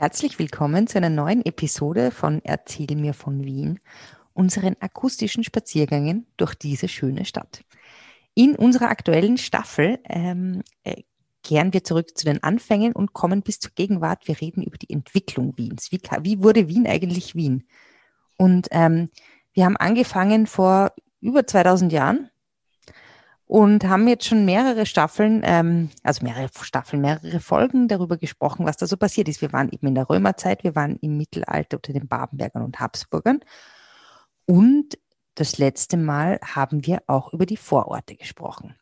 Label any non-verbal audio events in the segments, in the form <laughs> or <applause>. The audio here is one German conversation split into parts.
Herzlich willkommen zu einer neuen Episode von Erzähl mir von Wien, unseren akustischen Spaziergängen durch diese schöne Stadt. In unserer aktuellen Staffel ähm, äh, kehren wir zurück zu den Anfängen und kommen bis zur Gegenwart. Wir reden über die Entwicklung Wiens. Wie, wie wurde Wien eigentlich Wien? Und ähm, wir haben angefangen vor über 2000 Jahren und haben jetzt schon mehrere Staffeln, ähm, also mehrere Staffeln, mehrere Folgen darüber gesprochen, was da so passiert ist. Wir waren eben in der Römerzeit, wir waren im Mittelalter unter den Babenbergern und Habsburgern. Und das letzte Mal haben wir auch über die Vororte gesprochen.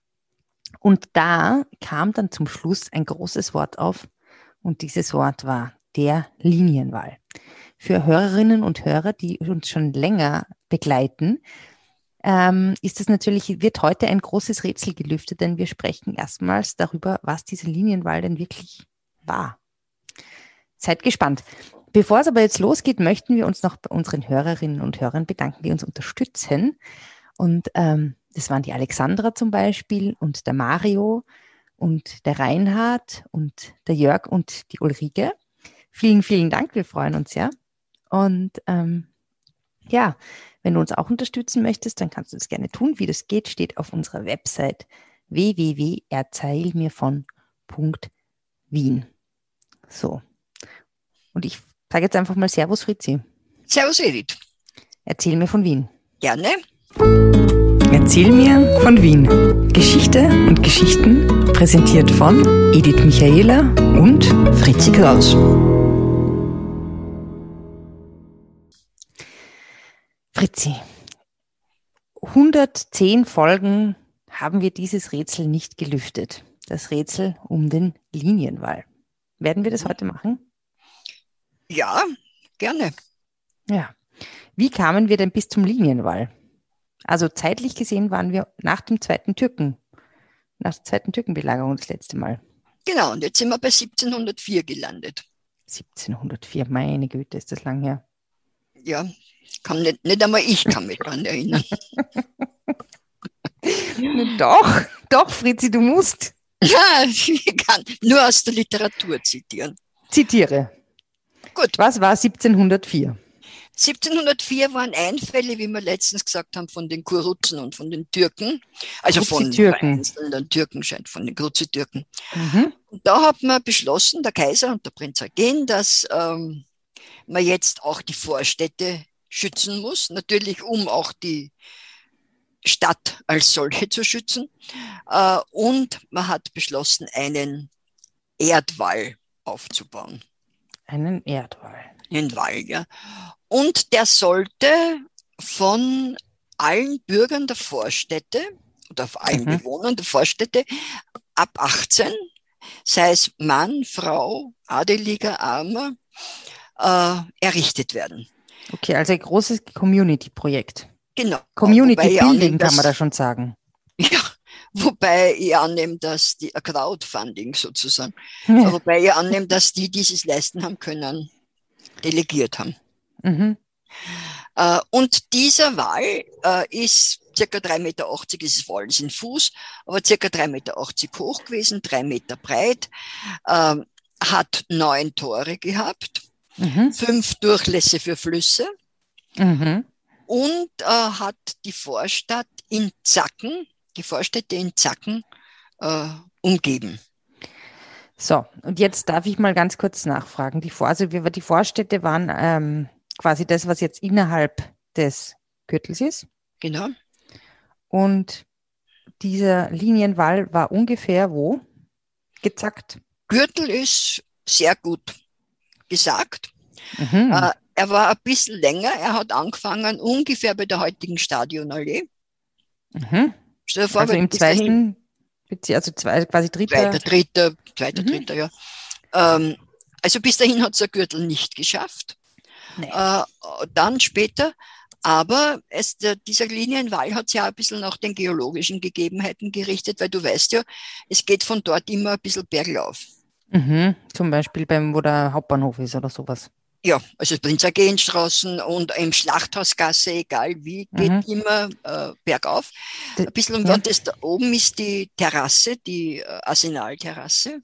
Und da kam dann zum Schluss ein großes Wort auf und dieses Wort war der Linienwall. Für Hörerinnen und Hörer, die uns schon länger begleiten, ähm, ist es natürlich, wird heute ein großes Rätsel gelüftet, denn wir sprechen erstmals darüber, was dieser Linienwall denn wirklich war. Seid gespannt. Bevor es aber jetzt losgeht, möchten wir uns noch bei unseren Hörerinnen und Hörern bedanken, die uns unterstützen. Und ähm, das waren die Alexandra zum Beispiel und der Mario und der Reinhard und der Jörg und die Ulrike. Vielen, vielen Dank. Wir freuen uns ja. Und ähm, ja, wenn du uns auch unterstützen möchtest, dann kannst du das gerne tun. Wie das geht, steht auf unserer Website www.erzeilmirvon.wien. So. Und ich sage jetzt einfach mal Servus, Fritzi. Servus, Edith. Erzähl mir von Wien. Gerne. Erzähl mir von Wien. Geschichte und Geschichten präsentiert von Edith Michaela und Fritzi Kraus. Fritzi, 110 Folgen haben wir dieses Rätsel nicht gelüftet. Das Rätsel um den Linienwall. Werden wir das heute machen? Ja, gerne. Ja. Wie kamen wir denn bis zum Linienwall? Also zeitlich gesehen waren wir nach dem zweiten Türken, nach der zweiten Türkenbelagerung das letzte Mal. Genau, und jetzt sind wir bei 1704 gelandet. 1704, meine Güte, ist das lang her. Ja, kann nicht, nicht einmal ich kann mich daran erinnern. <laughs> doch, doch, Fritzi, du musst. Ja, <laughs> ich kann nur aus der Literatur zitieren. Zitiere. Gut. Was war 1704? 1704 waren Einfälle, wie wir letztens gesagt haben, von den Kuruzen und von den Türken. Also von Türken. den Türken scheint, von den Kruzi-Türken. Mhm. Und da hat man beschlossen, der Kaiser und der Prinz Eugen, dass ähm, man jetzt auch die Vorstädte schützen muss, natürlich um auch die Stadt als solche zu schützen. Äh, und man hat beschlossen, einen Erdwall aufzubauen. Einen Erdwall. Einen Wall, ja. Und der sollte von allen Bürgern der Vorstädte oder allen mhm. Bewohnern der Vorstädte ab 18, sei es Mann, Frau, Adeliger, Armer, äh, errichtet werden. Okay, also ein großes Community-Projekt. Genau. Community Building kann man da schon sagen. Ja, <laughs> wobei ich annehme, dass die Crowdfunding sozusagen, ja. <laughs> wobei ich annehme, dass die, die es leisten haben können, delegiert haben. Mhm. Äh, und dieser Wall äh, ist circa 3,80 Meter, ist Wallen sind Fuß, aber circa 3,80 Meter hoch gewesen, 3 Meter breit, äh, hat neun Tore gehabt mhm. fünf Durchlässe für Flüsse mhm. und äh, hat die Vorstadt in Zacken, die Vorstädte in Zacken äh, umgeben. So, und jetzt darf ich mal ganz kurz nachfragen. Die, Vor also die Vorstädte waren ähm, quasi das, was jetzt innerhalb des Gürtels ist. Genau. Und dieser Linienwall war ungefähr wo? Gezackt. Gürtel ist sehr gut gesagt. Mhm. Äh, er war ein bisschen länger. Er hat angefangen ungefähr bei der heutigen Stadionallee. Mhm. Vor, also im zweiten, also zwei, quasi dritter. Zweiter, dritter, zweiter, mhm. dritter, ja. Ähm, also bis dahin hat es der Gürtel nicht geschafft. Nee. Äh, dann später, aber es, der, dieser Linienwall hat sich ja ein bisschen nach den geologischen Gegebenheiten gerichtet, weil du weißt ja, es geht von dort immer ein bisschen bergauf. Mhm, zum Beispiel beim, wo der Hauptbahnhof ist oder sowas. Ja, also Prinzergenstraßen und im Schlachthausgasse, egal wie, geht mhm. immer äh, bergauf. Ein bisschen um ja. das da oben ist die Terrasse, die äh, Arsenalterrasse.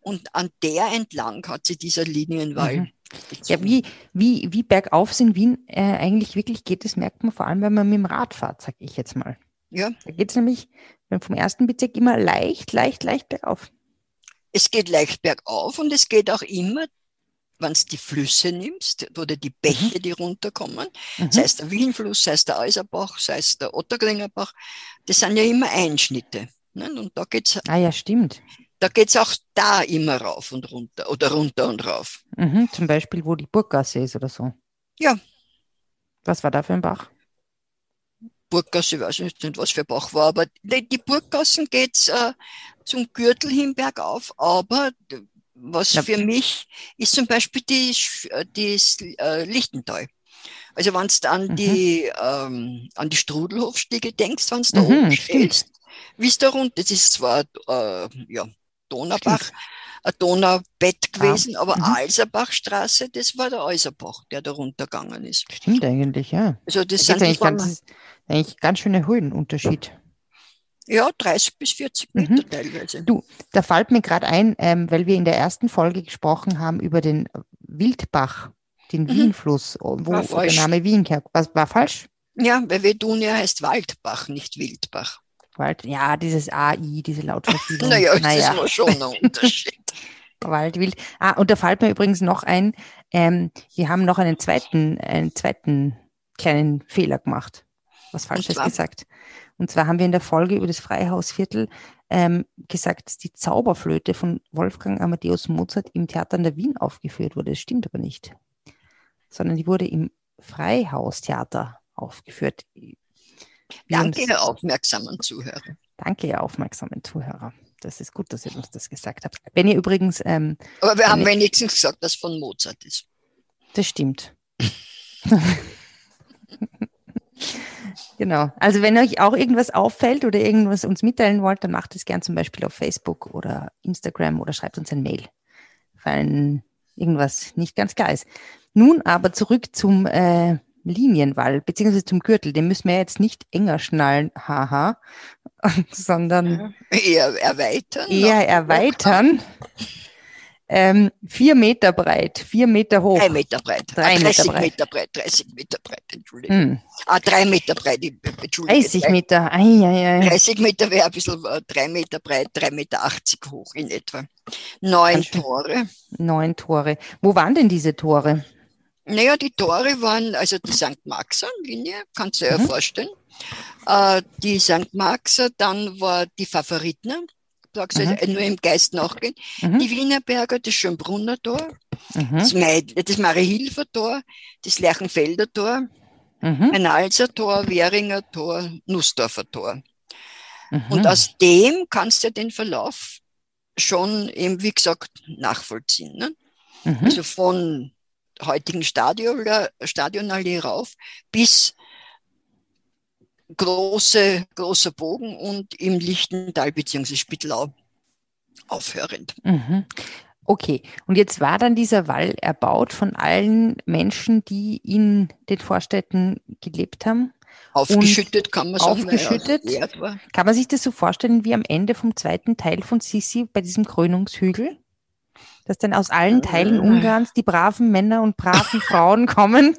und an der entlang hat sie dieser Linienwall. Mhm. Ja, wie, wie, wie bergauf in Wien äh, eigentlich wirklich geht, das merkt man vor allem, wenn man mit dem Rad fährt, sage ich jetzt mal. Ja. Da geht es nämlich vom ersten Bezirk immer leicht, leicht, leicht bergauf. Es geht leicht bergauf und es geht auch immer wenn du die Flüsse nimmst oder die Bäche, mhm. die runterkommen, mhm. sei es der Wienfluss, sei es der Eiserbach, sei es der Otterklingerbach, das sind ja immer Einschnitte. Ne? Und da geht's. Ah ja, stimmt. Da geht's auch da immer rauf und runter oder runter und rauf. Mhm, zum Beispiel, wo die Burggasse ist oder so. Ja. Was war da für ein Bach? Burggasse, ich weiß nicht, was für Bach war, aber die, die Burggassen geht's äh, zum Gürtel hin bergauf, aber was ja. für mich ist zum Beispiel die, das äh, Lichtental. Also wenn du an mhm. die ähm, an die Strudelhofstiege denkst, wenn du da mhm, oben stehst, wie es da runter, das ist zwar äh, ja, Donaubach, stimmt. Ein Donaubett gewesen, ah. aber mhm. Alserbachstraße, das war der Alserbach, der da runtergegangen ist. Stimmt eigentlich, ja. Also das, da sind eigentlich ganz, eigentlich ganz schöne Höhenunterschied. Ja, 30 bis 40 mhm. Meter mhm. teilweise. Du, da fällt mir gerade ein, ähm, weil wir in der ersten Folge gesprochen haben über den Wildbach, den mhm. Wienfluss, wo der Name Wien herkommt. Was war falsch? Ja, weil Vedunia heißt Waldbach, nicht Wildbach. Wald, ja, dieses AI, diese Lautverschiebung. <laughs> naja, naja, das ist schon ein <laughs> Unterschied. Wald, Wild. Ah, und da fällt mir übrigens noch ein, ähm, wir haben noch einen zweiten, einen zweiten kleinen Fehler gemacht. Was Falsches gesagt. Und zwar haben wir in der Folge über das Freihausviertel ähm, gesagt, dass die Zauberflöte von Wolfgang Amadeus Mozart im Theater an der Wien aufgeführt wurde. Das stimmt aber nicht. Sondern die wurde im Freihaustheater aufgeführt. Danke, Herr aufmerksamen Zuhörer. Danke, Herr aufmerksamen Zuhörer. Das ist gut, dass ihr uns das gesagt habt. Wenn ihr übrigens. Ähm, aber wir haben wenigstens gesagt, dass von Mozart ist. Das stimmt. Genau. Also wenn euch auch irgendwas auffällt oder irgendwas uns mitteilen wollt, dann macht es gern zum Beispiel auf Facebook oder Instagram oder schreibt uns ein Mail, weil irgendwas nicht ganz klar ist. Nun aber zurück zum äh, Linienwall, beziehungsweise zum Gürtel. Den müssen wir jetzt nicht enger schnallen, haha, <laughs> sondern eher erweitern. Eher erweitern. Ähm, vier Meter breit, vier Meter hoch. Drei Meter breit. Drei 30 Meter breit. Meter breit. 30 Meter breit, Entschuldigung. Hm. Ah, drei Meter breit, Entschuldigung. 30 Meter, ei, ei, ei. 30 Meter wäre ein bisschen äh, drei Meter breit, drei Meter 80 hoch in etwa. Neun Tore. Neun Tore. Wo waren denn diese Tore? Naja, die Tore waren, also die St. Marxer Linie, kannst du dir mhm. ja vorstellen. Äh, die St. Marxer, dann war die Favoritner, sagst mhm. nur im Geist nachgehen. Mhm. Die Wienerberger, das Schönbrunner Tor, mhm. das, Meid, das Tor, das Lerchenfelder Tor, mhm. ein Alser Tor, Währinger Tor, Nussdorfer Tor. Mhm. Und aus dem kannst du den Verlauf schon eben, wie gesagt, nachvollziehen. Ne? Mhm. Also von heutigen Stadion, Stadionallee rauf bis große, großer Bogen und im Lichtental bzw. Spittelau aufhörend. Mhm. Okay, und jetzt war dann dieser Wall erbaut von allen Menschen, die in den Vorstädten gelebt haben? Aufgeschüttet kann man sagen. Aufgeschüttet. Kann man sich das so vorstellen wie am Ende vom zweiten Teil von Sissi bei diesem Krönungshügel? Dass dann aus allen Teilen Ungarns die braven Männer und braven <laughs> Frauen kommen?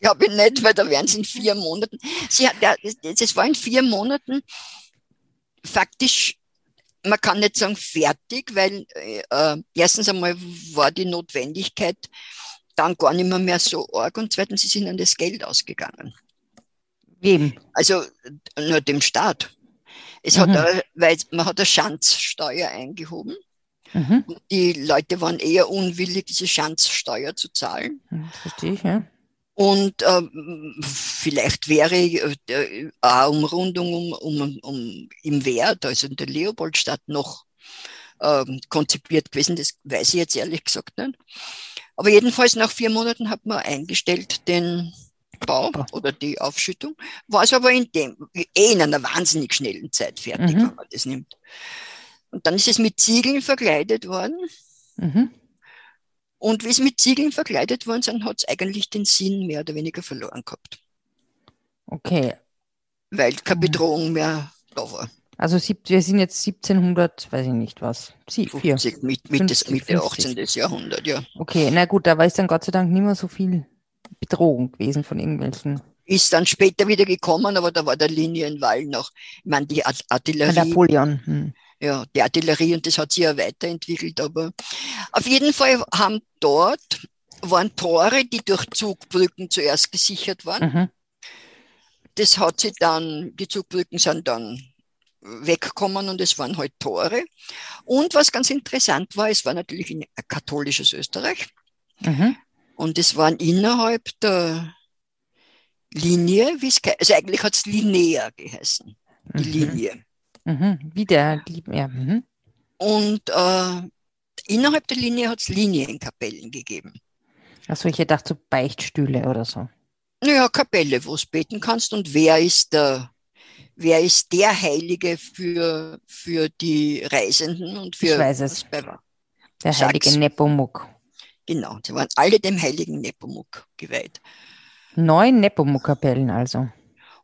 Glaube ich nicht, weil da wären sie in vier Monaten. Sie hat, ja, das war in vier Monaten faktisch, man kann nicht sagen fertig, weil äh, erstens einmal war die Notwendigkeit dann gar nicht mehr, mehr so arg und zweitens sie sind an das Geld ausgegangen. Wem? Also nur dem Staat. Es mhm. hat, weil man hat eine Schanzsteuer eingehoben. Mhm. Die Leute waren eher unwillig, diese Schanzsteuer zu zahlen. Verstehe ich, ja. Und ähm, vielleicht wäre äh, eine Umrundung um, um, um im Wert, also in der Leopoldstadt, noch ähm, konzipiert gewesen. Das weiß ich jetzt ehrlich gesagt nicht. Aber jedenfalls nach vier Monaten hat man eingestellt den Bau oder die Aufschüttung. War es aber in dem, eh in einer wahnsinnig schnellen Zeit fertig, mhm. wenn man das nimmt. Und dann ist es mit Ziegeln verkleidet worden. Mhm. Und wie es mit Ziegeln verkleidet worden sind, hat es eigentlich den Sinn mehr oder weniger verloren gehabt. Okay. Weil keine Bedrohung mehr da war. Also wir sind jetzt 1700, weiß ich nicht was, Sie, 50, mit, Mitte, 50, Mitte 18. Jahrhundert, ja. Okay, na gut, da war es dann Gott sei Dank nicht mehr so viel Bedrohung gewesen von irgendwelchen. Ist dann später wieder gekommen, aber da war der Linienwall noch. Ich meine, die Artillerie. Napoleon. Hm. Ja, die Artillerie und das hat sich ja weiterentwickelt, aber auf jeden Fall haben dort waren Tore, die durch Zugbrücken zuerst gesichert waren. Mhm. Das hat sich dann, die Zugbrücken sind dann wegkommen und es waren halt Tore. Und was ganz interessant war, es war natürlich ein katholisches Österreich. Mhm. Und es waren innerhalb der Linie, wie es also eigentlich hat es Linea geheißen, die mhm. Linie. Mhm. Wie der, ja. Mhm. Und äh, innerhalb der Linie hat es Linienkapellen gegeben. Achso, ich hätte gedacht, so Beichtstühle oder so. Naja, Kapelle, wo du beten kannst und wer ist der wer ist der Heilige für, für die Reisenden und für ich weiß es. Der heilige Nepomuk. Genau, sie waren alle dem heiligen Nepomuk geweiht. Neun Nepomuk-Kapellen also.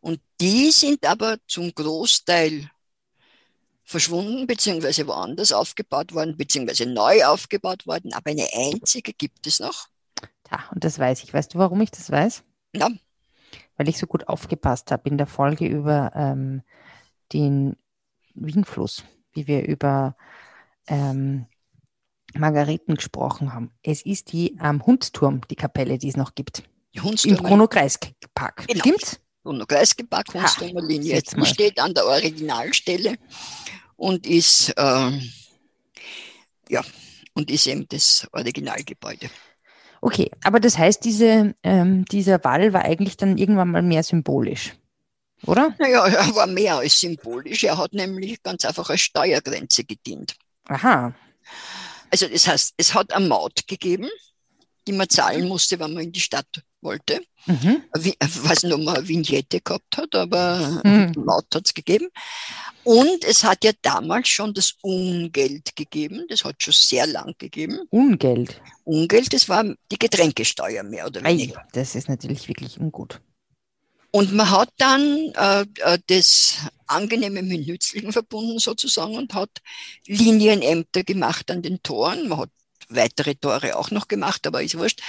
Und die sind aber zum Großteil verschwunden, beziehungsweise woanders aufgebaut worden, beziehungsweise neu aufgebaut worden, aber eine einzige gibt es noch. Ja, und das weiß ich. Weißt du, warum ich das weiß? Ja weil ich so gut aufgepasst habe in der Folge über ähm, den Wienfluss, wie wir über ähm, Margareten gesprochen haben. Es ist die am ähm, Hundsturm, die Kapelle, die es noch gibt. Im Chronokreispark. Genau. Stimmt's? Chronokreispark, Hundsturmer Linie. Die steht an der Originalstelle und ist, äh, ja, und ist eben das Originalgebäude. Okay, aber das heißt, diese, ähm, dieser Wall war eigentlich dann irgendwann mal mehr symbolisch, oder? Naja, er war mehr als symbolisch. Er hat nämlich ganz einfach als Steuergrenze gedient. Aha. Also das heißt, es hat eine Maut gegeben, die man zahlen musste, wenn man in die Stadt wollte. Mhm. Nicht, ob man eine Vignette gehabt hat, aber mhm. Maut hat es gegeben. Und es hat ja damals schon das Ungeld gegeben, das hat schon sehr lang gegeben. Ungeld? Ungeld, das war die Getränkesteuer mehr oder weniger. Ei, das ist natürlich wirklich ungut. Und man hat dann äh, äh, das Angenehme mit Nützlichen verbunden sozusagen und hat Linienämter gemacht an den Toren. Man hat weitere Tore auch noch gemacht, aber ist wurscht.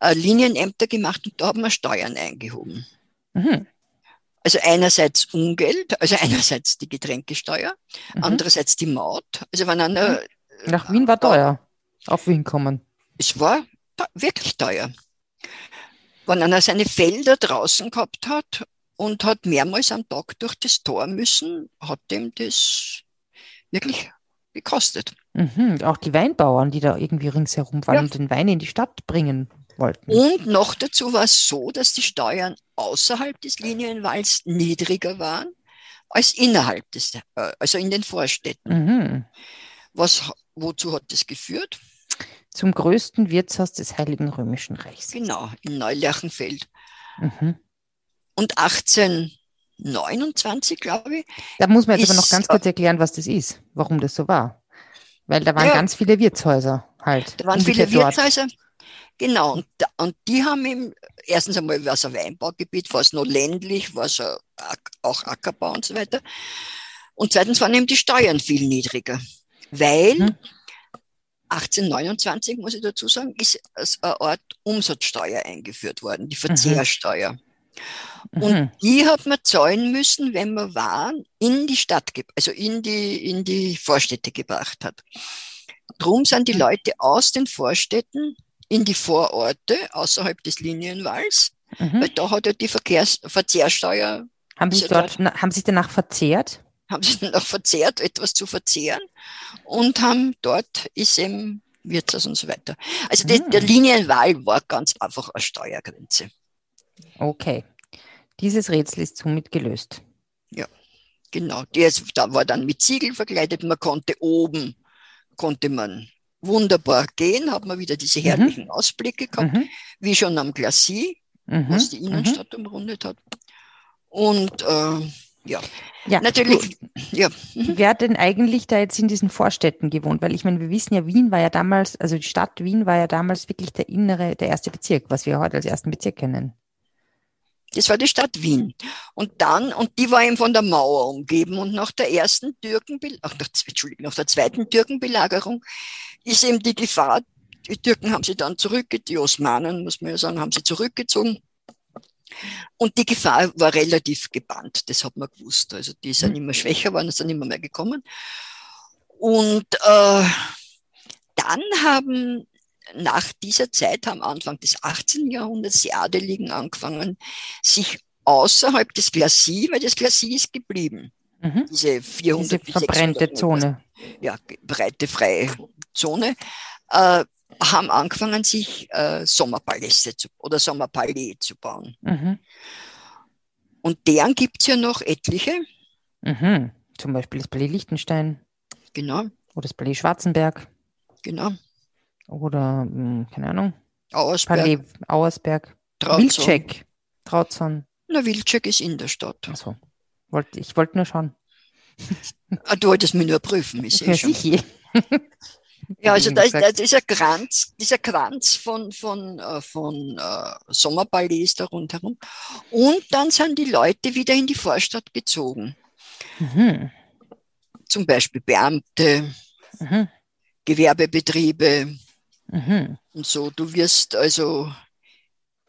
Äh, Linienämter gemacht und da haben wir Steuern eingehoben. Mhm. Also einerseits Ungeld, also <laughs> einerseits die Getränkesteuer, mhm. andererseits die Maut. Also wenn einer, mhm. Nach Wien war teuer, auf Wien kommen. Es war wirklich teuer. Wenn einer seine Felder draußen gehabt hat und hat mehrmals am Tag durch das Tor müssen, hat dem das wirklich gekostet. Mhm. Auch die Weinbauern, die da irgendwie ringsherum waren ja. und den Wein in die Stadt bringen wollten. Und noch dazu war es so, dass die Steuern außerhalb des Linienwalls niedriger waren als innerhalb des, äh, also in den Vorstädten. Mhm. Was, wozu hat das geführt? Zum größten Wirtshaus des Heiligen Römischen Reichs. Genau, in Neulerchenfeld. Mhm. Und 1829, glaube ich. Da muss man jetzt aber noch ganz kurz erklären, was das ist, warum das so war. Weil da waren ja, ganz viele Wirtshäuser halt. Da waren viele Wirtshäuser. Genau, und, und die haben eben, erstens einmal war es ein Weinbaugebiet, war es noch ländlich, war es auch Ackerbau und so weiter. Und zweitens waren eben die Steuern viel niedriger, weil mhm. 1829, muss ich dazu sagen, ist als eine Art Umsatzsteuer eingeführt worden, die mhm. Verzehrsteuer. Mhm. Und die hat man zahlen müssen, wenn man Waren in die Stadt, also in die, in die Vorstädte gebracht hat. Drum sind die mhm. Leute aus den Vorstädten in die Vororte außerhalb des Linienwalls, mhm. weil da hat er die Verkehrs Verzehrsteuer. Haben Sie, dort, dort, haben Sie danach verzehrt? Haben Sie <laughs> danach verzehrt, etwas zu verzehren und haben dort ist eben Wirtshaus und so weiter. Also mhm. der Linienwahl war ganz einfach eine Steuergrenze. Okay. Dieses Rätsel ist somit gelöst. Ja, genau. Der da war dann mit Ziegel verkleidet. Man konnte oben, konnte man wunderbar gehen, hat man wieder diese mhm. herrlichen mhm. Ausblicke gehabt, mhm. wie schon am Glacis, mhm. was die Innenstadt mhm. umrundet hat. Und äh, ja. ja, natürlich. Ja. Mhm. Wer hat denn eigentlich da jetzt in diesen Vorstädten gewohnt? Weil ich meine, wir wissen ja, Wien war ja damals, also die Stadt Wien war ja damals wirklich der innere, der erste Bezirk, was wir heute als ersten Bezirk kennen. Das war die Stadt Wien. Und dann, und die war eben von der Mauer umgeben. Und nach der ersten Türkenbelagerung, ach, nach, Entschuldigung, nach der zweiten Türkenbelagerung ist eben die Gefahr, die Türken haben sie dann zurückgezogen, die Osmanen, muss man ja sagen, haben sie zurückgezogen. Und die Gefahr war relativ gebannt, das hat man gewusst. Also die sind mhm. immer schwächer geworden, sind immer mehr gekommen. Und äh, dann haben nach dieser Zeit, am Anfang des 18. Jahrhunderts, die Adeligen angefangen, sich außerhalb des Glacis, weil das Glacis ist geblieben, mhm. diese 400 diese verbrennte Zone. Ja, breite, freie Zone, äh, haben angefangen, sich äh, Sommerpaläste zu, oder Sommerpalais zu bauen. Mhm. Und deren gibt es ja noch etliche. Mhm. Zum Beispiel das Palais Liechtenstein. Genau. Oder das Palais Schwarzenberg. Genau. Oder, hm, keine Ahnung. Auersberg. Palais Auersberg. Wilczek. Trautson. Na, Wilczek ist in der Stadt. Achso. Wollt, ich wollte nur schauen. Ah, du wolltest mich nur prüfen, ich sehe schon. Sicher. <laughs> Ja, also da ist, da dieser Kranz, dieser Kranz von, von, äh, von äh, da rundherum. Und dann sind die Leute wieder in die Vorstadt gezogen. Mhm. Zum Beispiel Beamte, mhm. Gewerbebetriebe mhm. und so. Du wirst also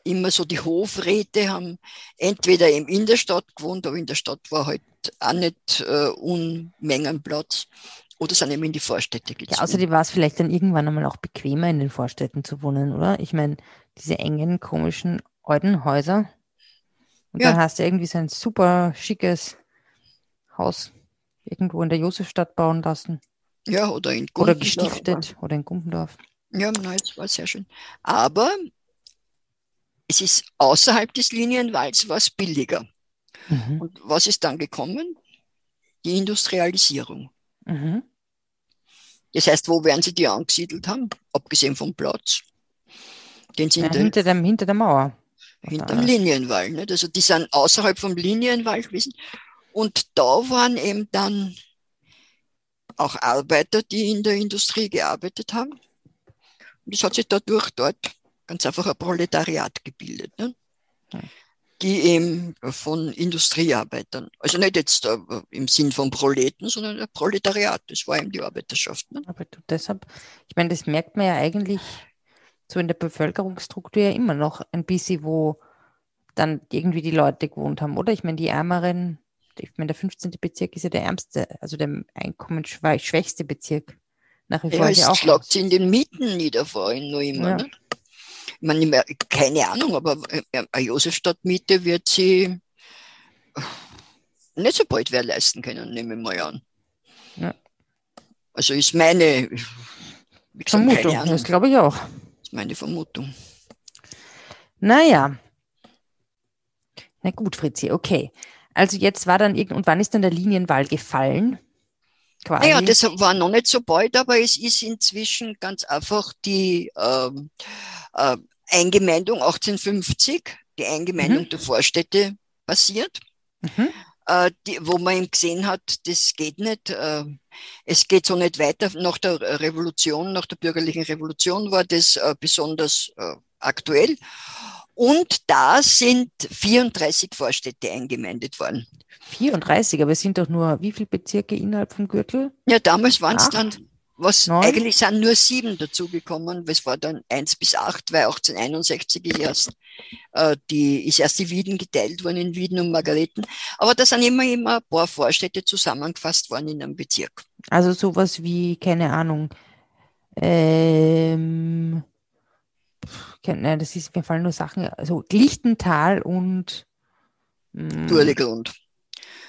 immer so die Hofräte haben entweder eben in der Stadt gewohnt, aber in der Stadt war halt auch nicht äh, Unmengen Platz. Oder sind eben in die Vorstädte gezogen. Ja, außerdem war es vielleicht dann irgendwann einmal auch bequemer, in den Vorstädten zu wohnen, oder? Ich meine, diese engen, komischen, alten Häuser. Und ja. dann hast du irgendwie so ein super schickes Haus irgendwo in der Josefstadt bauen lassen. Ja, oder in Gumpendorf. Oder gestiftet, oder in Gumpendorf. Ja, nein, das war sehr schön. Aber es ist außerhalb des Linienwalds was billiger. Mhm. Und was ist dann gekommen? Die Industrialisierung. Mhm. Das heißt, wo werden sie die angesiedelt haben? Abgesehen vom Platz. Den sind ja, hinter, dem, hinter der Mauer. Hinter dem Linienwall. Nicht? Also die sind außerhalb vom Linienwall gewesen. Und da waren eben dann auch Arbeiter, die in der Industrie gearbeitet haben. Es hat sich dadurch dort ganz einfach ein Proletariat gebildet. Ne? die eben von Industriearbeitern, also nicht jetzt äh, im Sinn von Proleten, sondern der Proletariat, das war eben die Arbeiterschaft. Ne? Aber deshalb, ich meine, das merkt man ja eigentlich so in der Bevölkerungsstruktur ja immer noch ein bisschen, wo dann irgendwie die Leute gewohnt haben, oder? Ich meine, die ärmeren, ich meine, der 15. Bezirk ist ja der ärmste, also der einkommensschwächste Bezirk. Nach wie vor ja, es schlagt sie in den Mieten nieder vor allem nur immer. Ja. Ne? ich meine, keine Ahnung, aber äh, eine Josefstadtmiete wird sie nicht so bald wer leisten können, nehme ich mal an. Ja. Also ist meine gesagt, Vermutung, das glaube ich auch. ist meine Vermutung. Naja. Na gut, Fritzi, okay. Also jetzt war dann irgend und wann ist dann der Linienwall gefallen? Quasi. Naja, das war noch nicht so bald, aber es ist inzwischen ganz einfach die ähm, äh, Eingemeindung 1850, die Eingemeindung mhm. der Vorstädte passiert, mhm. äh, die, wo man eben gesehen hat, das geht nicht, äh, es geht so nicht weiter. Nach der Revolution, nach der bürgerlichen Revolution war das äh, besonders äh, aktuell. Und da sind 34 Vorstädte eingemeindet worden. 34, aber es sind doch nur wie viele Bezirke innerhalb vom Gürtel? Ja, damals waren es dann was Neun? eigentlich sind nur sieben dazugekommen, es war dann eins bis acht, weil 1861 ist erst, äh, die, ist erst die Wieden geteilt worden in Wieden und Margareten. Aber da sind immer, immer ein paar Vorstädte zusammengefasst worden in einem Bezirk. Also sowas wie, keine Ahnung, ähm, nein, das ist, mir fallen nur Sachen, also Lichtental und hm. Thurigrund.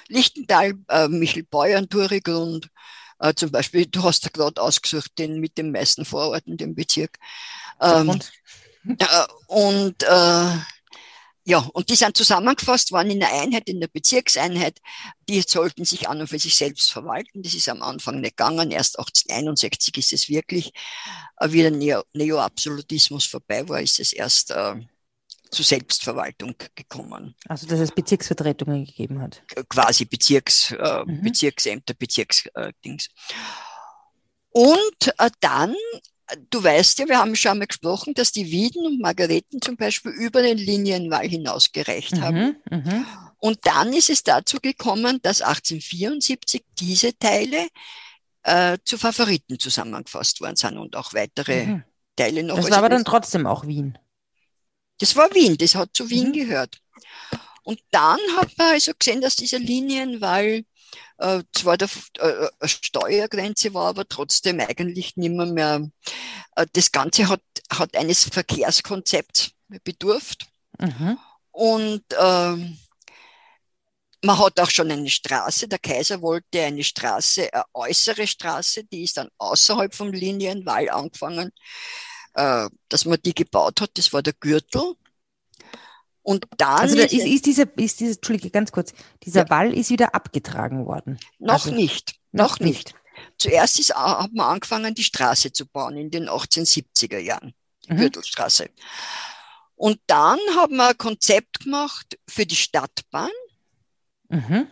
Lichtental, äh, Michelbeuern, Thurigrund, äh, zum Beispiel, du hast ja gerade ausgesucht, den mit den meisten Vororten, den Bezirk. Ähm, äh, und äh, ja, und die sind zusammengefasst waren in der Einheit, in der Bezirkseinheit. Die sollten sich an und für sich selbst verwalten. Das ist am Anfang nicht gegangen. Erst 1861 ist es wirklich, äh, wie der Neo Neo-Absolutismus vorbei war, ist es erst äh, zur Selbstverwaltung gekommen. Also dass es Bezirksvertretungen gegeben hat. Quasi Bezirks, äh, mhm. Bezirksämter, Bezirksdings. Äh, Und äh, dann du weißt ja, wir haben schon mal gesprochen, dass die Wieden und Margareten zum Beispiel über den Linienwall hinaus gereicht mhm, haben. Mhm. Und dann ist es dazu gekommen, dass 1874 diese Teile äh, zu Favoriten zusammengefasst worden sind und auch weitere mhm. Teile noch. Das war also aber dann trotzdem auch Wien. Das war Wien, das hat zu Wien mhm. gehört. Und dann hat man also gesehen, dass dieser Linienwall äh, zwar der äh, äh, Steuergrenze war, aber trotzdem eigentlich nicht mehr, äh, das Ganze hat, hat eines Verkehrskonzepts bedurft. Mhm. Und ähm, man hat auch schon eine Straße, der Kaiser wollte eine Straße, eine äußere Straße, die ist dann außerhalb vom Linienwall angefangen, äh, dass man die gebaut hat, das war der Gürtel. Und dann also da ist, ist, diese, ist diese, Entschuldige, ganz kurz, dieser ja. Wall ist wieder abgetragen worden. Noch also, nicht, noch nicht. nicht. Zuerst ist, hat man angefangen, die Straße zu bauen in den 1870er Jahren, die mhm. Gürtelstraße. Und dann haben wir ein Konzept gemacht für die Stadtbahn mhm.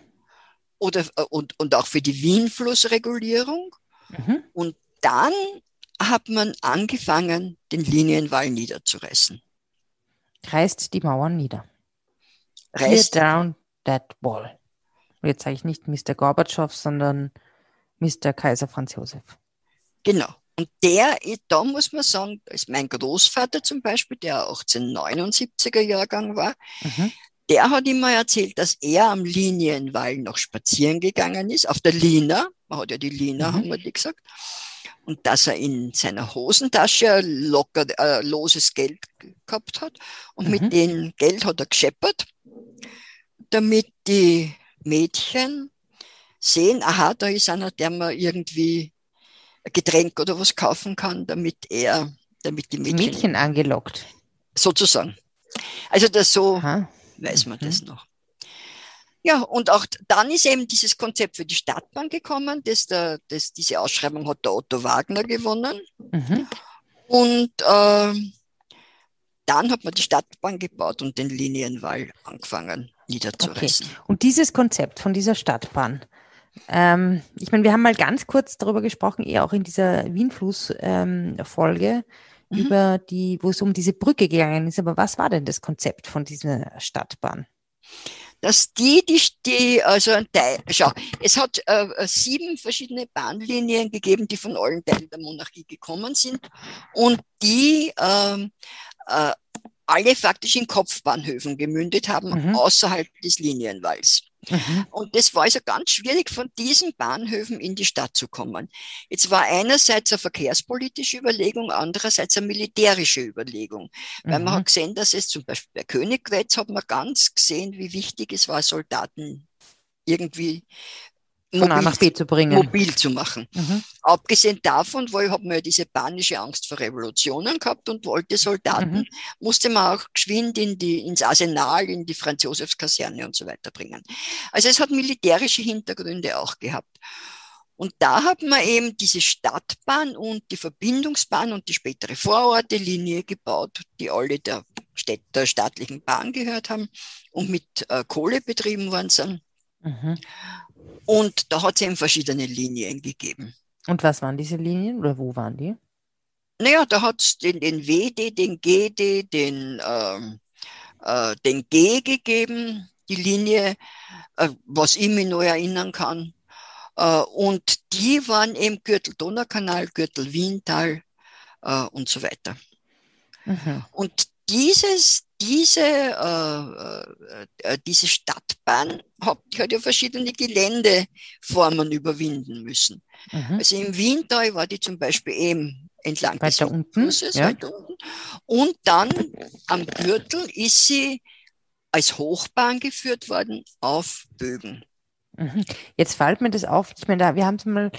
oder, äh, und, und auch für die Wienflussregulierung. Mhm. Und dann hat man angefangen, den Linienwall niederzureißen. Reißt die Mauern nieder. Reißt. Tear down that wall. Und jetzt sage ich nicht Mr. Gorbatschow, sondern Mr. Kaiser Franz Josef. Genau. Und der, da muss man sagen, ist mein Großvater zum Beispiel, der 1879er Jahrgang war, mhm. der hat immer erzählt, dass er am Linienwall noch spazieren gegangen ist, auf der Lina, man hat ja die Lina, mhm. haben wir die gesagt, und dass er in seiner Hosentasche locker äh, loses Geld gehabt hat und mhm. mit dem Geld hat er gescheppert, damit die Mädchen sehen, aha, da ist einer, der mir irgendwie ein Getränk oder was kaufen kann, damit er, damit die Mädchen, Mädchen angelockt. Sozusagen. Also das so aha. weiß man mhm. das noch. Ja, und auch dann ist eben dieses Konzept für die Stadtbahn gekommen. Das, der, das, diese Ausschreibung hat der Otto Wagner gewonnen. Mhm. Und äh, dann hat man die Stadtbahn gebaut und den Linienwall angefangen niederzureißen. Okay. Und dieses Konzept von dieser Stadtbahn, ähm, ich meine, wir haben mal ganz kurz darüber gesprochen, eher auch in dieser Wienfluss-Folge, ähm, mhm. über die, wo es um diese Brücke gegangen ist. Aber was war denn das Konzept von dieser Stadtbahn? Dass die, die, die also ein Teil, schau, es hat äh, sieben verschiedene Bahnlinien gegeben, die von allen Teilen der Monarchie gekommen sind und die ähm, äh, alle faktisch in Kopfbahnhöfen gemündet haben, mhm. außerhalb des Linienwalls. Mhm. Und das war also ganz schwierig, von diesen Bahnhöfen in die Stadt zu kommen. Jetzt war einerseits eine verkehrspolitische Überlegung, andererseits eine militärische Überlegung. Weil mhm. man hat gesehen, dass es zum Beispiel bei Königgrätz hat man ganz gesehen, wie wichtig es war, Soldaten irgendwie von A nach B zu bringen. Mobil zu machen. Mhm. Abgesehen davon, weil ich habe mir diese panische Angst vor Revolutionen gehabt und wollte Soldaten, mhm. musste man auch geschwind in die, ins Arsenal, in die Franz-Josefs-Kaserne und so weiter bringen. Also es hat militärische Hintergründe auch gehabt. Und da hat man eben diese Stadtbahn und die Verbindungsbahn und die spätere Vorortelinie gebaut, die alle der, Städt, der staatlichen Bahn gehört haben und mit äh, Kohle betrieben worden sind. Mhm. Und da hat es eben verschiedene Linien gegeben. Und was waren diese Linien oder wo waren die? Naja, da hat es den, den WD, den GD, den, ähm, äh, den G gegeben, die Linie, äh, was ich mich noch erinnern kann. Äh, und die waren eben Gürtel-Donaukanal, Gürtel-Wiental äh, und so weiter. Mhm. Und dieses, diese, äh, äh, äh, diese Stadtbahn hat, hat ja verschiedene Geländeformen überwinden müssen. Mhm. Also im Wiental war die zum Beispiel eben entlang weiter des unten, Flusses, ja. weiter unten. Und dann am Gürtel ist sie als Hochbahn geführt worden auf Bögen. Mhm. Jetzt fällt mir das auf, ich meine, da, wir haben es mal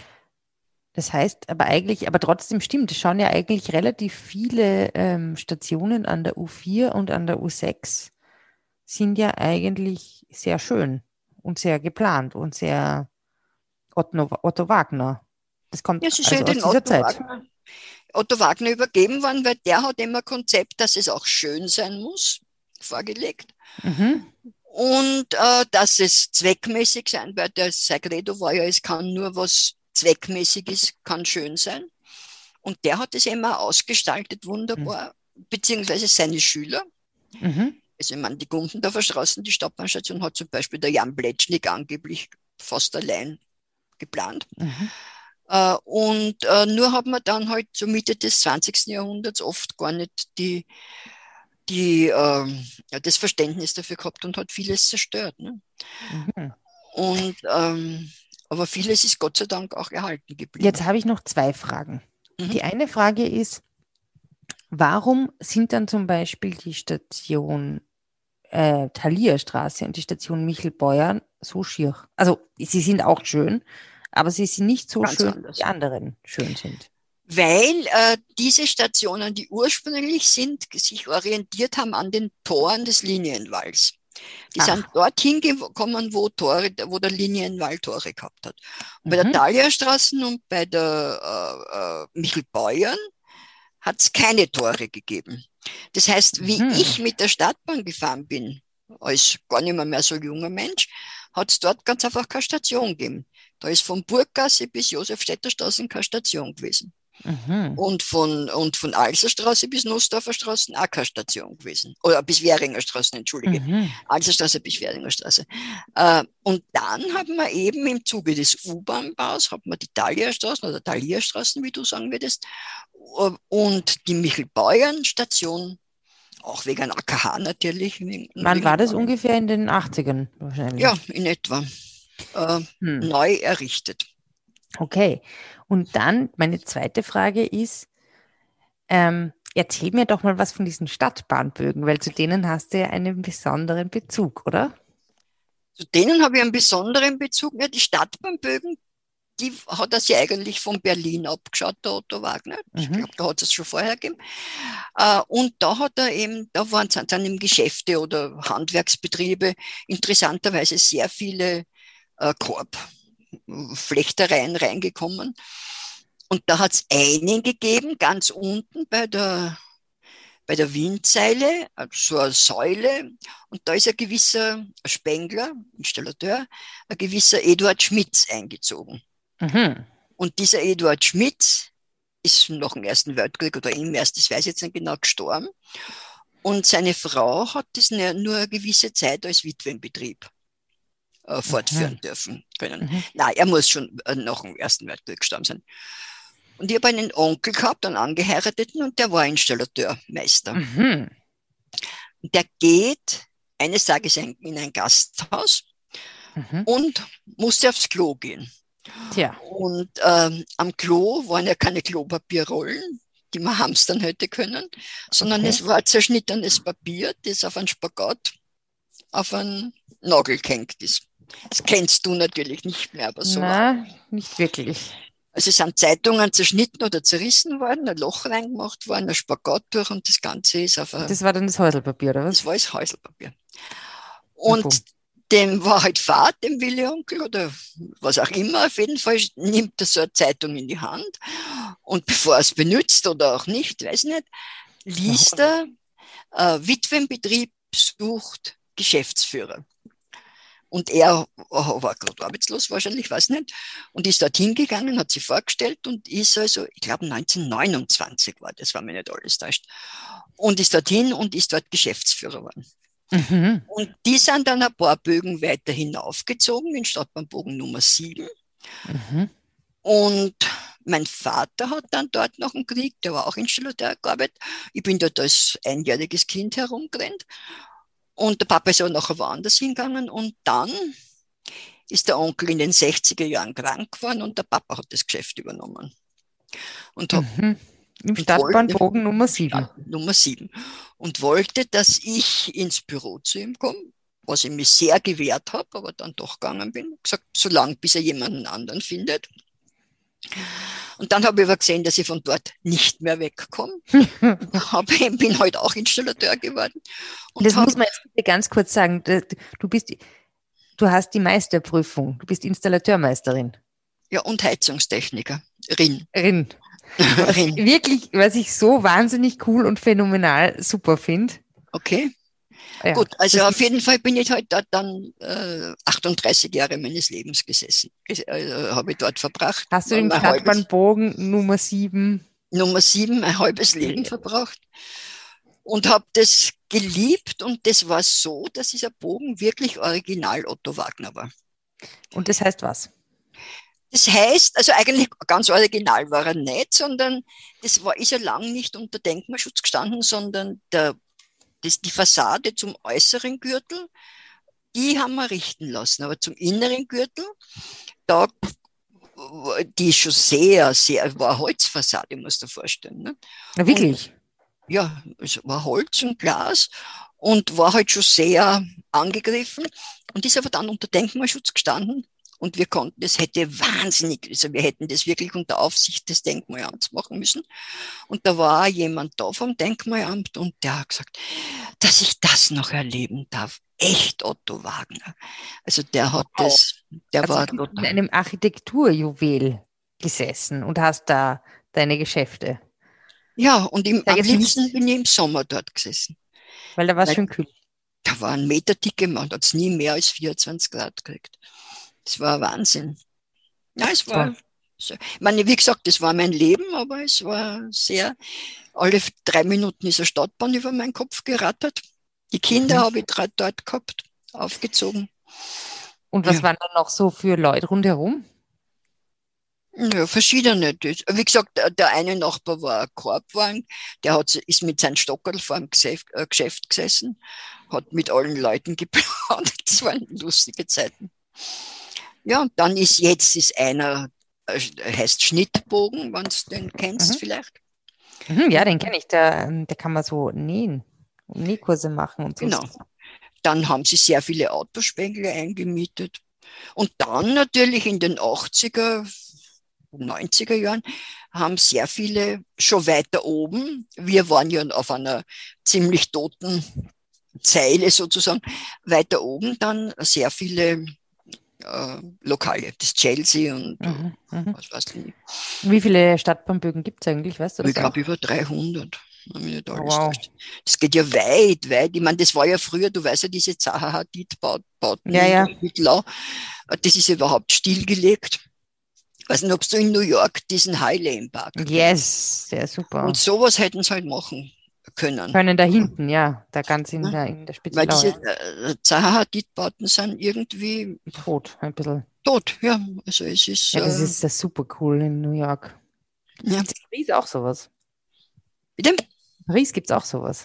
das heißt aber eigentlich, aber trotzdem stimmt, es schauen ja eigentlich relativ viele ähm, Stationen an der U4 und an der U6 sind ja eigentlich sehr schön und sehr geplant und sehr Otto, Otto Wagner. Das kommt ja, also aus dieser Otto Zeit. Wagner, Otto Wagner übergeben worden, weil der hat immer Konzept, dass es auch schön sein muss, vorgelegt. Mhm. Und äh, dass es zweckmäßig sein wird. Der Sagredo war ja, es kann nur was zweckmäßig ist, kann schön sein. Und der hat es immer ausgestaltet, wunderbar, mhm. beziehungsweise seine Schüler. Mhm. Also ich meine, die Gumpendorfer Straßen, die Stadtbahnstation hat zum Beispiel der Jan Bletschnik angeblich fast allein geplant. Mhm. Äh, und äh, nur hat man dann halt zur Mitte des 20. Jahrhunderts oft gar nicht die, die, äh, ja, das Verständnis dafür gehabt und hat vieles zerstört. Ne? Mhm. Und, ähm, aber vieles ist Gott sei Dank auch erhalten geblieben. Jetzt habe ich noch zwei Fragen. Mhm. Die eine Frage ist, warum sind dann zum Beispiel die Station äh, Thalierstraße und die Station Michelbeuern so schier? Also sie sind auch schön, aber sie sind nicht so Ganz schön, anders. wie die anderen schön sind. Weil äh, diese Stationen, die ursprünglich sind, sich orientiert haben an den Toren des Linienwalls. Die Ach. sind dorthin gekommen, wo, Tore, wo der Linienwall Tore gehabt hat. Und mhm. bei der mhm. Thalierstraße und bei der äh, äh, Michelbeuern hat es keine Tore gegeben. Das heißt, wie mhm. ich mit der Stadtbahn gefahren bin, als gar nicht mehr, mehr so junger Mensch, hat es dort ganz einfach keine Station gegeben. Da ist von Burggasse bis Josefstädter Straße keine Station gewesen. Mhm. Und von, und von Alserstraße bis Nussdorfer Straße auch keine Station gewesen. Oder bis Währinger Straße, entschuldige. Mhm. Alserstraße bis Währinger Straße. Äh, und dann haben wir eben im Zuge des U-Bahn-Baus, haben wir die Thalierstraßen oder Thalierstraßen, wie du sagen würdest, äh, und die Michel-Beuern-Station auch wegen AKH natürlich. Wann war das ungefähr in den 80ern wahrscheinlich? Ja, in etwa äh, hm. neu errichtet. Okay. Und dann meine zweite Frage ist, ähm, erzähl mir doch mal was von diesen Stadtbahnbögen, weil zu denen hast du ja einen besonderen Bezug, oder? Zu denen habe ich einen besonderen Bezug. Ja, die Stadtbahnbögen, die hat er sich eigentlich von Berlin abgeschaut, der Otto Wagner. Ich mhm. glaube, da hat es schon vorher gegeben. Äh, und da hat er eben, da waren es dann im Geschäfte oder Handwerksbetriebe interessanterweise sehr viele äh, Korbflechtereien reingekommen. Und da hat es einen gegeben, ganz unten bei der, bei der Windseile, so eine Säule. Und da ist ein gewisser Spengler, Installateur, ein gewisser Eduard Schmitz eingezogen. Mhm. Und dieser Eduard Schmitz ist nach dem Ersten Weltkrieg oder im Ersten, das weiß ich jetzt nicht genau, gestorben. Und seine Frau hat das nur eine gewisse Zeit als Witwenbetrieb äh, fortführen mhm. dürfen können. Mhm. Nein, er muss schon äh, nach dem Ersten Weltkrieg gestorben sein. Und ich habe einen Onkel gehabt, einen Angeheirateten, und der war Installateurmeister. Mhm. Der geht eines Tages in ein Gasthaus mhm. und musste aufs Klo gehen. Tja. Und ähm, am Klo waren ja keine Klopapierrollen, die man hamstern hätte können, sondern okay. es war zerschnittenes Papier, das auf einen Spagat auf einen Nagel gehängt ist. Das kennst du natürlich nicht mehr, aber so. Nein, nicht wirklich. Also es sind Zeitungen zerschnitten oder zerrissen worden, ein Loch reingemacht worden, ein Spagat durch und das Ganze ist auf Das war dann das Häuselpapier, oder was? Das war das Häuselpapier. Und dem war halt Fahrt, dem Willi Onkel oder was auch immer, auf jeden Fall nimmt er so eine Zeitung in die Hand und bevor er es benutzt oder auch nicht, weiß nicht, liest er, äh, Witwenbetrieb sucht Geschäftsführer. Und er war gerade arbeitslos wahrscheinlich, weiß nicht, und ist dort hingegangen, hat sich vorgestellt und ist also, ich glaube 1929 war das, war mir nicht alles täuscht, und ist dorthin und ist dort Geschäftsführer geworden. Mhm. Und die sind dann ein paar Bögen weiter hinaufgezogen, in Stadtbahnbogen Nummer 7. Mhm. Und mein Vater hat dann dort nach dem Krieg, der war auch Installateur gearbeitet. Ich bin dort als einjähriges Kind herumgerannt und der Papa ist auch nachher woanders hingegangen und dann ist der Onkel in den 60er Jahren krank geworden und der Papa hat das Geschäft übernommen. Und hat, mhm. Im Stadtbahnbogen Nummer 7. Ja, Nummer 7. Und wollte, dass ich ins Büro zu ihm komme, was ich mir sehr gewehrt habe, aber dann doch gegangen bin. Gesagt, solange bis er jemanden anderen findet. Und dann habe ich aber gesehen, dass ich von dort nicht mehr wegkomme. <laughs> bin heute halt auch Installateur geworden. das muss man jetzt ganz kurz sagen. Du bist, du hast die Meisterprüfung. Du bist Installateurmeisterin. Ja, und Heizungstechnikerin. Rin. <laughs> Was wirklich, was ich so wahnsinnig cool und phänomenal super finde. Okay. Ja. Gut, also auf jeden Fall bin ich halt dort dann äh, 38 Jahre meines Lebens gesessen. Äh, habe ich dort verbracht. Hast du den Stadtbahnbogen Nummer 7 Nummer sieben ein halbes Leben verbracht und habe das geliebt und das war so, dass dieser Bogen wirklich original Otto Wagner war. Und das heißt was? Das heißt, also eigentlich ganz original war er nicht, sondern das war, ist ja lang nicht unter Denkmalschutz gestanden, sondern der, das, die Fassade zum äußeren Gürtel, die haben wir richten lassen. Aber zum inneren Gürtel, da die ist schon sehr, sehr, war Holzfassade, musst du dir vorstellen. Ne? Ja, wirklich? Und, ja, es war Holz und Glas und war halt schon sehr angegriffen und ist aber dann unter Denkmalschutz gestanden und wir konnten, das hätte wahnsinnig, also wir hätten das wirklich unter Aufsicht des Denkmalamts machen müssen. Und da war jemand da vom Denkmalamt und der hat gesagt, dass ich das noch erleben darf. Echt Otto Wagner. Also der hat wow. das, der also war dort. In einem Architekturjuwel gesessen und hast da deine Geschäfte. Ja, und im, am liebsten bin ich im Sommer dort gesessen. Weil da war es schön kühl. Da war ein Meter dicke Mann, hat es nie mehr als 24 Grad gekriegt. Das war Wahnsinn. Ja, es war, so. ich meine, wie gesagt, das war mein Leben, aber es war sehr, alle drei Minuten ist eine Stadtbahn über meinen Kopf gerattert. Die Kinder mhm. habe ich dort gehabt, aufgezogen. Und was ja. waren dann noch so für Leute rundherum? Ja, verschiedene. Wie gesagt, der eine Nachbar war ein Korbwagen, der hat, ist mit seinem Stockerl vor dem Geschäft, äh, Geschäft gesessen, hat mit allen Leuten <laughs> geplaudert. Das waren lustige Zeiten. Ja, und dann ist jetzt ist einer, äh, heißt Schnittbogen, wenn du den kennst mhm. vielleicht. Mhm, ja, den kenne ich. Der, ähm, der kann man so nähen, Nähkurse machen und so. Genau. Dann haben sie sehr viele Autospengler eingemietet. Und dann natürlich in den 80er, 90er Jahren haben sehr viele schon weiter oben, wir waren ja auf einer ziemlich toten Zeile sozusagen, weiter oben dann sehr viele äh, Lokale, das Chelsea und mhm, mhm. was weiß ich. Wie viele Stadtbahnbögen gibt es eigentlich, weißt du das? Ich glaube über 300. Wow. Das geht ja weit, weit. Ich meine, das war ja früher, du weißt ja, diese Zaha Hadid-Bauten ja, ja. das ist überhaupt stillgelegt. Ich weiß nicht, ob du in New York diesen High Lane Park Yes, sehr super. Und sowas hätten sie halt machen können. Können da hinten, ja, da ganz in, ja. der, in der Spitze. Weil diese äh, Zaha-Hadid-Bauten sind irgendwie tot, ein bisschen. Tot, ja. Also es ist. Ja, das äh, ist das super cool in New York. Ja. In Paris auch sowas. Bitte? In Paris gibt es auch sowas.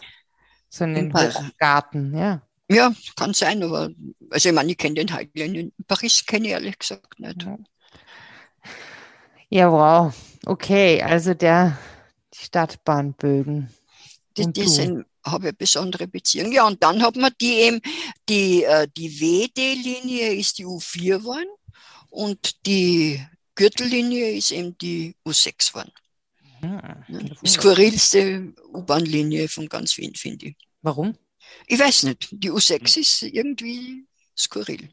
So einen Garten, ja. Ja, kann sein, aber also ich meine, ich kenne den Highland in Paris, kenne ich ehrlich gesagt nicht. Ja. ja, wow. Okay, also der die Stadtbahnbögen. Die, die sind, habe eine besondere Beziehung. Ja, und dann hat man die eben, die, äh, die WD-Linie ist die U4 geworden und die Gürtellinie ist eben die U6 geworden. Ja, die skurrilste U-Bahn-Linie von ganz Wien, finde ich. Warum? Ich weiß nicht. Die U6 ist irgendwie skurril.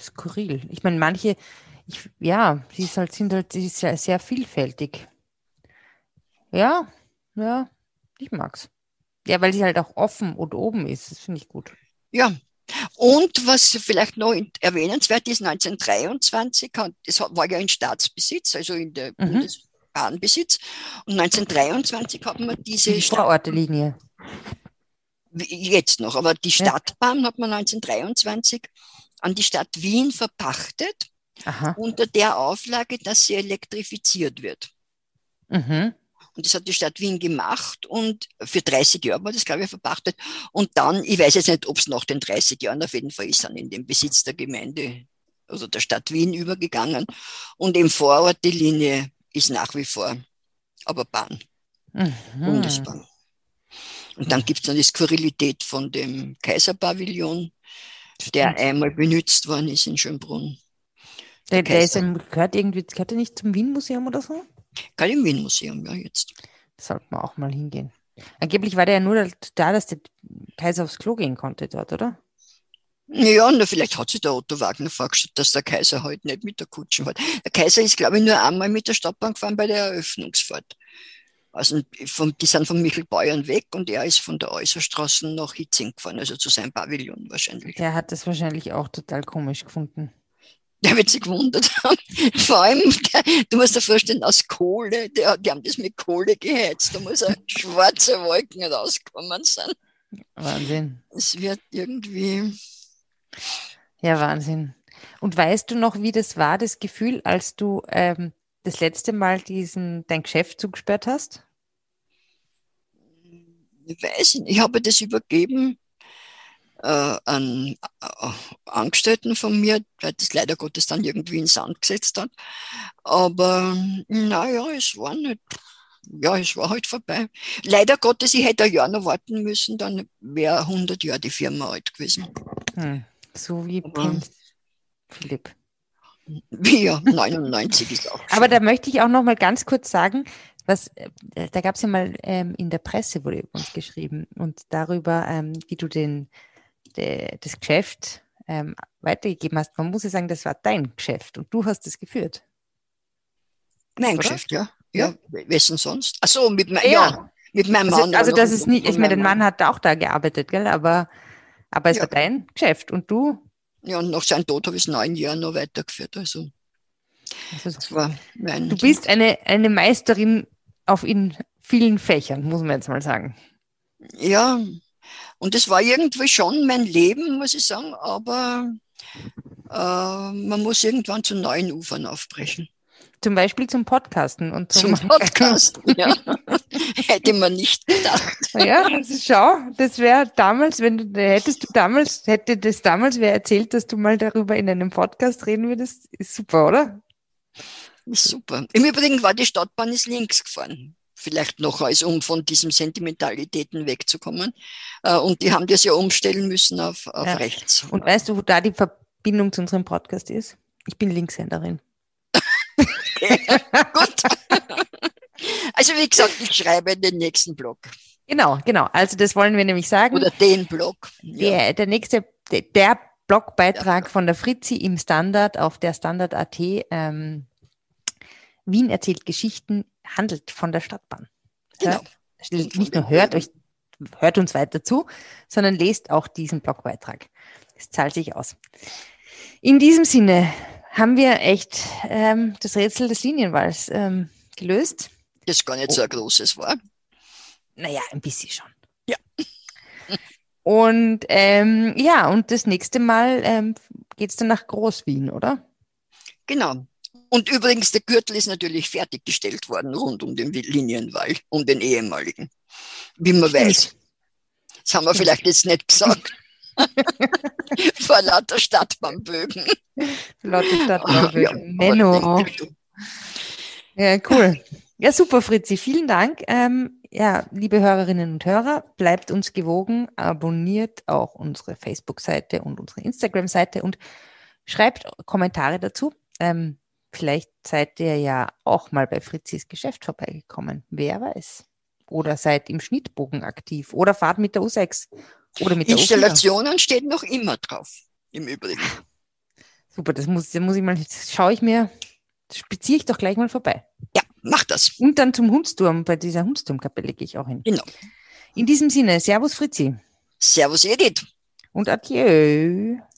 Skurril. Ich meine, manche, ich, ja, sie ist halt, sind halt sehr, sehr vielfältig. Ja, ja, ich mag's. Ja, weil sie halt auch offen und oben ist. Das finde ich gut. Ja. Und was vielleicht noch erwähnenswert ist, 1923, das war ja in Staatsbesitz, also in der mhm. Bundesbahnbesitz. Und 1923 haben wir diese die Vorortelinie. Jetzt noch, aber die Stadtbahn ja. hat man 1923 an die Stadt Wien verpachtet, Aha. unter der Auflage, dass sie elektrifiziert wird. Mhm. Und das hat die Stadt Wien gemacht und für 30 Jahre war das, glaube ich, verpachtet. Und dann, ich weiß jetzt nicht, ob es nach den 30 Jahren auf jeden Fall ist, dann in den Besitz der Gemeinde oder der Stadt Wien übergegangen. Und im Vorort die Linie ist nach wie vor aber Bahn, mhm. Bundesbahn. Und dann gibt es noch die Skurrilität von dem Kaiserpavillon, der einmal benutzt worden ist in Schönbrunn. Der, der, der ist ein, gehört irgendwie, gehört der nicht zum Wien-Museum oder so? Wien-Museum, ja, jetzt. Sollte man auch mal hingehen. Angeblich war der ja nur da, dass der Kaiser aufs Klo gehen konnte dort, oder? Ja, na, vielleicht hat sich der Otto Wagner vorgestellt, dass der Kaiser heute halt nicht mit der Kutsche fährt. Der Kaiser ist, glaube ich, nur einmal mit der Stadtbahn gefahren bei der Eröffnungsfahrt. Also vom, die sind von Michelbeuern weg und er ist von der Äußerstraße nach Hitzing gefahren, also zu seinem Pavillon wahrscheinlich. Der hat das wahrscheinlich auch total komisch gefunden. Der wird sich gewundert haben. Vor allem, der, du musst dir vorstellen, aus Kohle, der, die haben das mit Kohle geheizt. Da muss eine schwarze Wolken rauskommen sein. Wahnsinn. Es wird irgendwie. Ja, Wahnsinn. Und weißt du noch, wie das war, das Gefühl, als du ähm, das letzte Mal diesen, dein Geschäft zugesperrt hast? Ich weiß nicht. Ich habe das übergeben äh, an äh, Angestellten von mir, weil das leider Gottes dann irgendwie in Sand gesetzt hat. Aber naja, es war nicht. Ja, es war halt vorbei. Leider Gottes, ich hätte ein Jahr noch warten müssen, dann wäre 100 Jahre die Firma alt gewesen. Hm, so wie Prinz Philipp. <laughs> Ja, 99 ist auch. Schon. Aber da möchte ich auch noch mal ganz kurz sagen, was, äh, da gab es ja mal ähm, in der Presse, wurde uns geschrieben und darüber, ähm, wie du den, de, das Geschäft ähm, weitergegeben hast. Man muss ja sagen, das war dein Geschäft und du hast es geführt. Mein Oder? Geschäft, ja. ja. Ja, wessen sonst? Achso, mit, ja. ja. mit meinem also, Mann. Also, das ist nicht, ich meine, der Mann hat auch da gearbeitet, gell? Aber, aber es ja. war dein Geschäft und du ja, und nach seinem Tod habe ich es neun Jahre noch weitergeführt. Also, das war mein du bist eine, eine Meisterin auf in vielen Fächern, muss man jetzt mal sagen. Ja, und es war irgendwie schon mein Leben, muss ich sagen, aber äh, man muss irgendwann zu neuen Ufern aufbrechen. Zum Beispiel zum Podcasten und zum, zum <laughs> Podcasten, ja. <laughs> Hätte man nicht gedacht. <laughs> Ja, also schau, das wäre damals, wenn du hättest du damals, hätte das damals wer erzählt, dass du mal darüber in einem Podcast reden würdest, ist super, oder? Ist super. Im Übrigen war die Stadtbahn ist links gefahren. Vielleicht noch, als um von diesen Sentimentalitäten wegzukommen. Äh, und die haben das ja umstellen müssen auf, auf ja. rechts. Und weißt du, wo da die Verbindung zu unserem Podcast ist? Ich bin Linkshänderin. Okay, <laughs> gut. Also wie gesagt, ich schreibe den nächsten Blog. Genau, genau. Also das wollen wir nämlich sagen. Oder den Blog. Ja. Der, der nächste, der Blogbeitrag ja. von der Fritzi im Standard auf der Standard.at. Ähm, Wien erzählt Geschichten, handelt von der Stadtbahn. Genau. Hört, nicht nur hört euch, hört uns weiter zu, sondern lest auch diesen Blogbeitrag. Es zahlt sich aus. In diesem Sinne, haben wir echt ähm, das Rätsel des Linienwalls ähm, gelöst. Das gar nicht so ein großes war. Naja, ein bisschen schon. Ja. <laughs> Und ähm, ja, und das nächste Mal ähm, geht es dann nach Großwien, oder? Genau. Und übrigens, der Gürtel ist natürlich fertiggestellt worden rund um den Linienwall, um den ehemaligen. Wie man Stimmt. weiß. Das haben wir vielleicht jetzt nicht gesagt. <laughs> Vor lauter Stadtbahnbögen. Lauter Stadtbahnbögen. Ja, Menno. Ja, cool. Ja, super, Fritzi. Vielen Dank. Ähm, ja, liebe Hörerinnen und Hörer, bleibt uns gewogen, abonniert auch unsere Facebook-Seite und unsere Instagram-Seite und schreibt Kommentare dazu. Ähm, vielleicht seid ihr ja auch mal bei Fritzis Geschäft vorbeigekommen. Wer weiß. Oder seid im Schnittbogen aktiv oder fahrt mit der U6 oder mit Installationen der steht noch immer drauf, im Übrigen. Super, das muss, das muss ich mal, das schaue ich mir, spaziere ich doch gleich mal vorbei. Ja, mach das. Und dann zum Hundsturm, bei dieser Hundsturmkapelle gehe ich auch hin. Genau. In diesem Sinne, Servus Fritzi. Servus Edith. Und adieu.